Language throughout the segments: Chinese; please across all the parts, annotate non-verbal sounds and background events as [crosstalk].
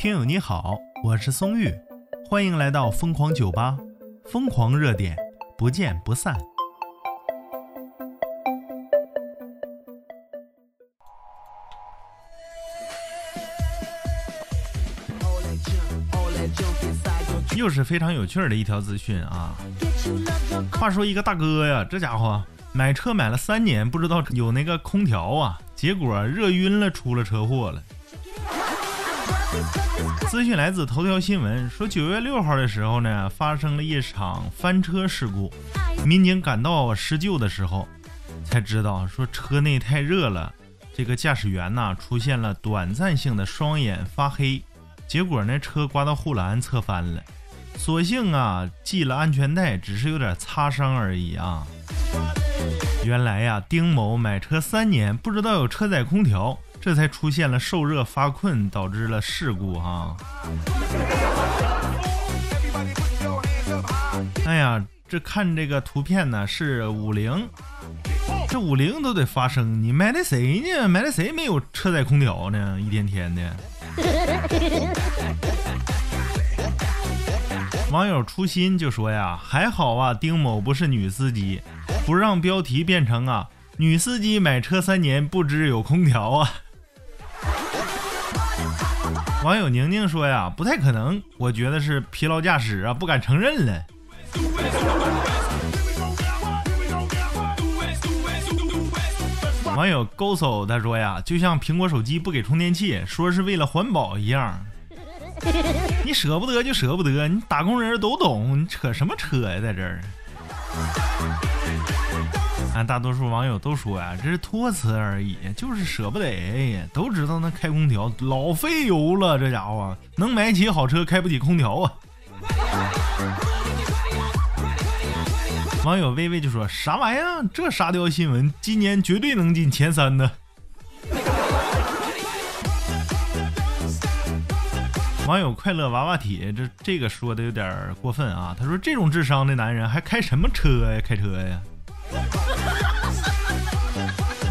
听友你好，我是松玉，欢迎来到疯狂酒吧，疯狂热点，不见不散。又是非常有趣的一条资讯啊！话说一个大哥呀，这家伙买车买了三年，不知道有那个空调啊，结果热晕了，出了车祸了。资讯来自头条新闻，说九月六号的时候呢，发生了一场翻车事故。民警赶到施救的时候，才知道说车内太热了，这个驾驶员呐出现了短暂性的双眼发黑，结果呢车刮到护栏侧翻了。所幸啊系了安全带，只是有点擦伤而已啊。原来呀，丁某买车三年，不知道有车载空调。这才出现了受热发困，导致了事故哈。哎呀，这看这个图片呢是五菱，这五菱都得发声，你买的谁呢？买的谁没有车载空调呢？一天天的。[laughs] 网友初心就说呀，还好啊，丁某不是女司机，不让标题变成啊，女司机买车三年不知有空调啊。[laughs] 网友宁宁说呀，不太可能，我觉得是疲劳驾驶啊，不敢承认了。网友勾手他说呀，就像苹果手机不给充电器，说是为了环保一样。你舍不得就舍不得，你打工人都懂，你扯什么扯呀，在这儿。俺大多数网友都说呀，这是托词而已，就是舍不得。都知道那开空调老费油了，这家伙能买起好车，开不起空调啊。网友微微就说：“啥玩意儿？这沙雕新闻，今年绝对能进前三的。”网友快乐娃娃体，这这个说的有点过分啊。他说：“这种智商的男人还开什么车呀？开车呀？”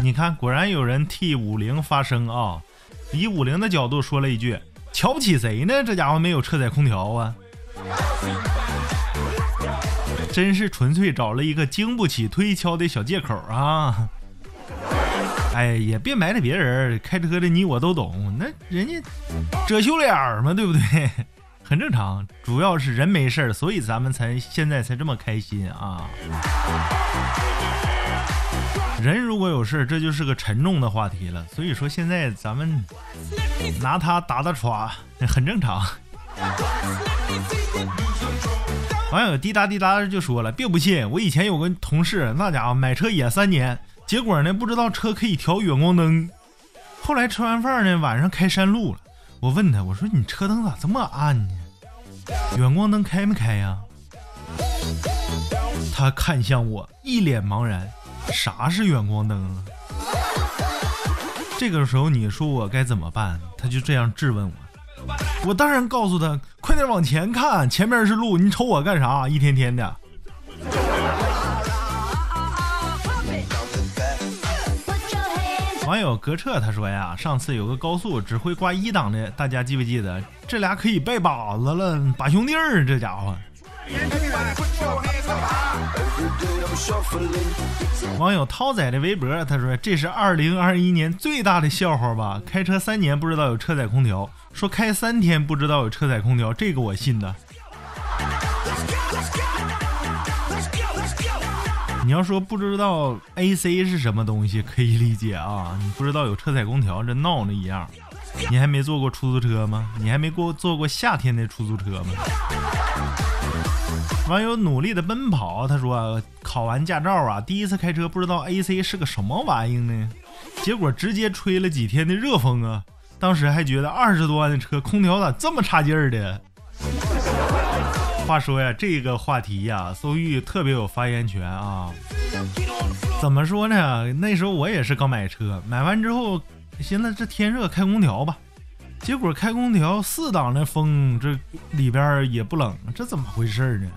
[laughs] 你看，果然有人替五菱发声啊！以五菱的角度说了一句：“瞧不起谁呢？这家伙没有车载空调啊！”真是纯粹找了一个经不起推敲的小借口啊！哎，也别埋汰别人，开车的你我都懂，那人家遮羞脸嘛，对不对？[laughs] 很正常，主要是人没事儿所以咱们才现在才这么开心啊！人如果有事这就是个沉重的话题了。所以说现在咱们拿他打打耍，很正常。网友滴答滴答就说了：“别不信，我以前有个同事，那家伙买车也三年，结果呢不知道车可以调远光灯，后来吃完饭呢晚上开山路了，我问他，我说你车灯咋这么暗呢？远光灯开没开呀？他看向我，一脸茫然，啥是远光灯啊？这个时候你说我该怎么办？他就这样质问我。”我当然告诉他，快点往前看，前面是路，你瞅我干啥？一天天的。网友格彻他说呀，上次有个高速只会挂一档的，大家记不记得？这俩可以拜把子了，把兄弟儿，这家伙。网友涛仔的微博他说，这是二零二一年最大的笑话吧？开车三年不知道有车载空调。说开三天不知道有车载空调，这个我信的。你要说不知道 AC 是什么东西，可以理解啊。你不知道有车载空调，这闹呢一样。你还没坐过出租车吗？你还没过坐过夏天的出租车吗？网友努力的奔跑，他说考完驾照啊，第一次开车不知道 AC 是个什么玩意呢，结果直接吹了几天的热风啊。当时还觉得二十多万的车空调咋这么差劲儿的？话说呀，这个话题呀，宋玉特别有发言权啊。怎么说呢？那时候我也是刚买车，买完之后，寻思这天热开空调吧。结果开空调四档的风，这里边也不冷，这怎么回事呢？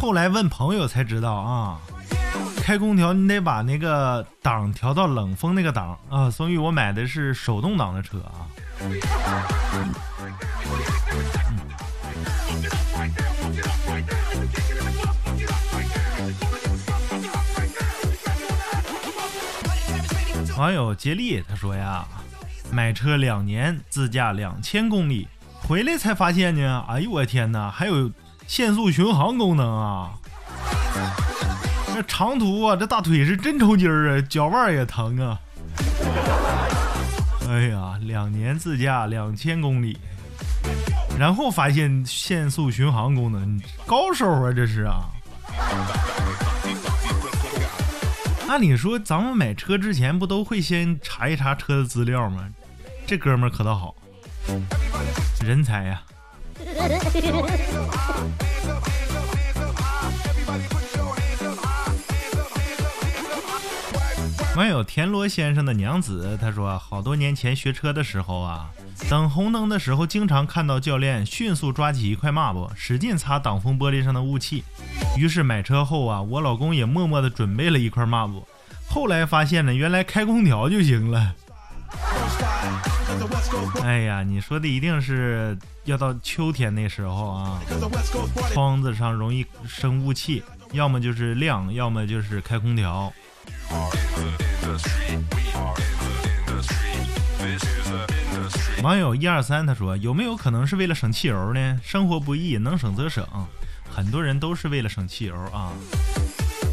后来问朋友才知道啊。开空调你得把那个档调到冷风那个档啊。宋玉，我买的是手动挡的车啊。网友接力他说呀，买车两年，自驾两千公里，回来才发现呢，哎呦我天哪，还有限速巡航功能啊！这长途啊，这大腿是真抽筋儿啊，脚腕也疼啊！哎呀，两年自驾两千公里，然后发现限速巡航功能，高手啊，这是啊！那你说咱们买车之前不都会先查一查车的资料吗？这哥们儿可倒好，人才呀！网友田螺先生的娘子他说，好多年前学车的时候啊，等红灯的时候，经常看到教练迅速抓起一块抹布，使劲擦挡风玻璃上的雾气。于是买车后啊，我老公也默默的准备了一块抹布。后来发现呢，原来开空调就行了。哎呀，你说的一定是要到秋天那时候啊，窗子上容易生雾气，要么就是亮，要么就是开空调。网友一二三他说：“有没有可能是为了省汽油呢？生活不易，能省则省，很多人都是为了省汽油啊。”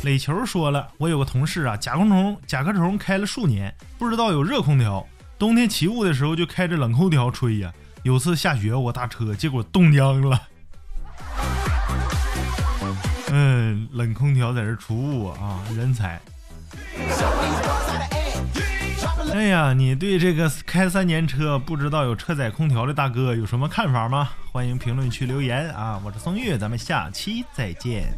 垒球说了：“我有个同事啊，甲壳虫甲壳虫开了数年，不知道有热空调，冬天起雾的时候就开着冷空调吹呀。有次下雪我打车，结果冻僵了。嗯，冷空调在这除雾啊，人才。” [laughs] 哎呀，你对这个开三年车不知道有车载空调的大哥有什么看法吗？欢迎评论区留言啊！我是宋玉，咱们下期再见。